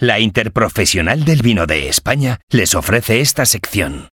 La Interprofesional del Vino de España les ofrece esta sección.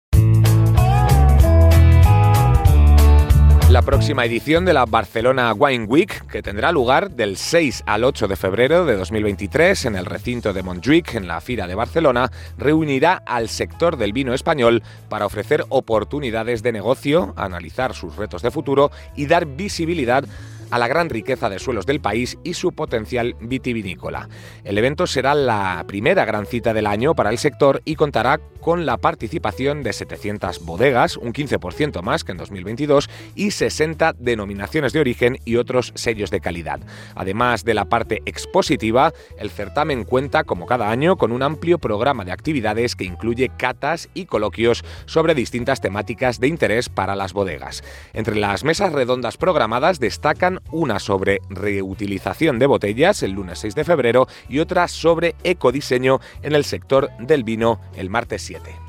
La próxima edición de la Barcelona Wine Week, que tendrá lugar del 6 al 8 de febrero de 2023 en el recinto de Montjuic, en la Fira de Barcelona, reunirá al sector del vino español para ofrecer oportunidades de negocio, analizar sus retos de futuro y dar visibilidad a la gran riqueza de suelos del país y su potencial vitivinícola. El evento será la primera gran cita del año para el sector y contará con la participación de 700 bodegas, un 15% más que en 2022, y 60 denominaciones de origen y otros sellos de calidad. Además de la parte expositiva, el certamen cuenta, como cada año, con un amplio programa de actividades que incluye catas y coloquios sobre distintas temáticas de interés para las bodegas. Entre las mesas redondas programadas destacan una sobre reutilización de botellas el lunes 6 de febrero y otra sobre ecodiseño en el sector del vino el martes 7.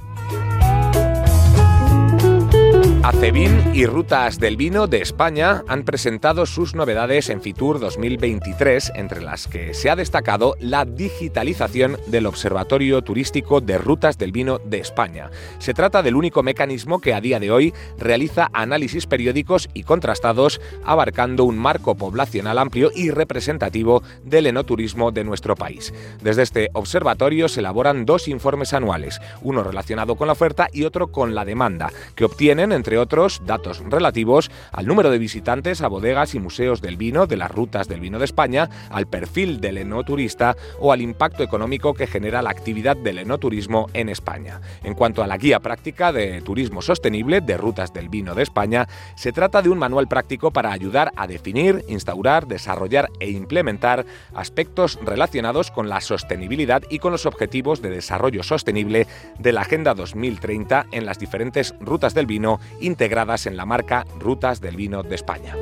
Acevin y Rutas del Vino de España han presentado sus novedades en Fitur 2023, entre las que se ha destacado la digitalización del Observatorio Turístico de Rutas del Vino de España. Se trata del único mecanismo que a día de hoy realiza análisis periódicos y contrastados, abarcando un marco poblacional amplio y representativo del enoturismo de nuestro país. Desde este observatorio se elaboran dos informes anuales, uno relacionado con la oferta y otro con la demanda, que obtienen entre otros, datos relativos al número de visitantes a bodegas y museos del vino de las rutas del vino de España, al perfil del enoturista o al impacto económico que genera la actividad del enoturismo en España. En cuanto a la guía práctica de turismo sostenible de rutas del vino de España, se trata de un manual práctico para ayudar a definir, instaurar, desarrollar e implementar aspectos relacionados con la sostenibilidad y con los objetivos de desarrollo sostenible de la Agenda 2030 en las diferentes rutas del vino integradas en la marca Rutas del Vino de España.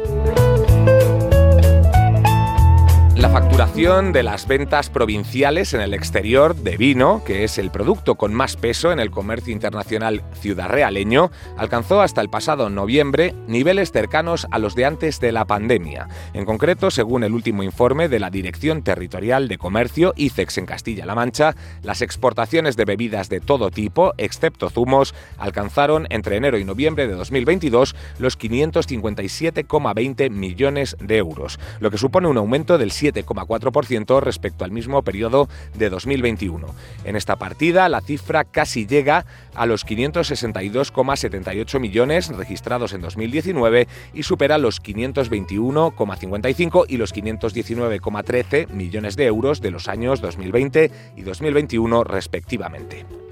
La facturación de las ventas provinciales en el exterior de vino, que es el producto con más peso en el comercio internacional ciudadrealeño, alcanzó hasta el pasado noviembre niveles cercanos a los de antes de la pandemia. En concreto, según el último informe de la Dirección Territorial de Comercio, ICEX en Castilla-La Mancha, las exportaciones de bebidas de todo tipo, excepto zumos, alcanzaron entre enero y noviembre de 2022 los 557,20 millones de euros, lo que supone un aumento del 7,4% respecto al mismo periodo de 2021. En esta partida, la cifra casi llega a los 562,78 millones registrados en 2019 y supera los 521,55 y los 519,13 millones de euros de los años 2020 y 2021 respectivamente.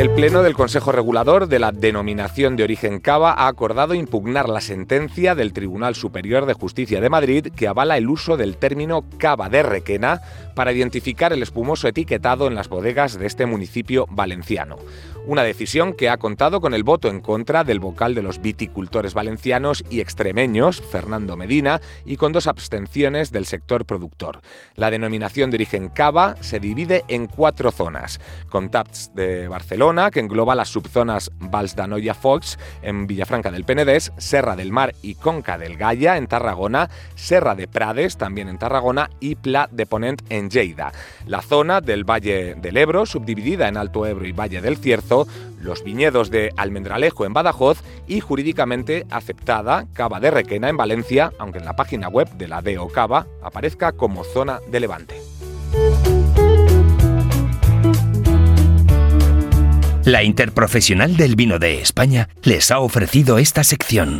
El Pleno del Consejo Regulador de la Denominación de Origen Cava ha acordado impugnar la sentencia del Tribunal Superior de Justicia de Madrid que avala el uso del término cava de Requena para identificar el espumoso etiquetado en las bodegas de este municipio valenciano. Una decisión que ha contado con el voto en contra del vocal de los viticultores valencianos y extremeños, Fernando Medina, y con dos abstenciones del sector productor. La denominación de origen cava se divide en cuatro zonas. Contaps de Barcelona, que engloba las subzonas Vals d'Anoia Fox en Villafranca del Penedés, Serra del Mar y Conca del Gaya en Tarragona, Serra de Prades también en Tarragona y Pla de Ponent en Lleida. La zona del Valle del Ebro, subdividida en Alto Ebro y Valle del Cierzo, los viñedos de Almendralejo en Badajoz y jurídicamente aceptada Cava de Requena en Valencia, aunque en la página web de la DO Cava aparezca como zona de Levante. La Interprofesional del Vino de España les ha ofrecido esta sección.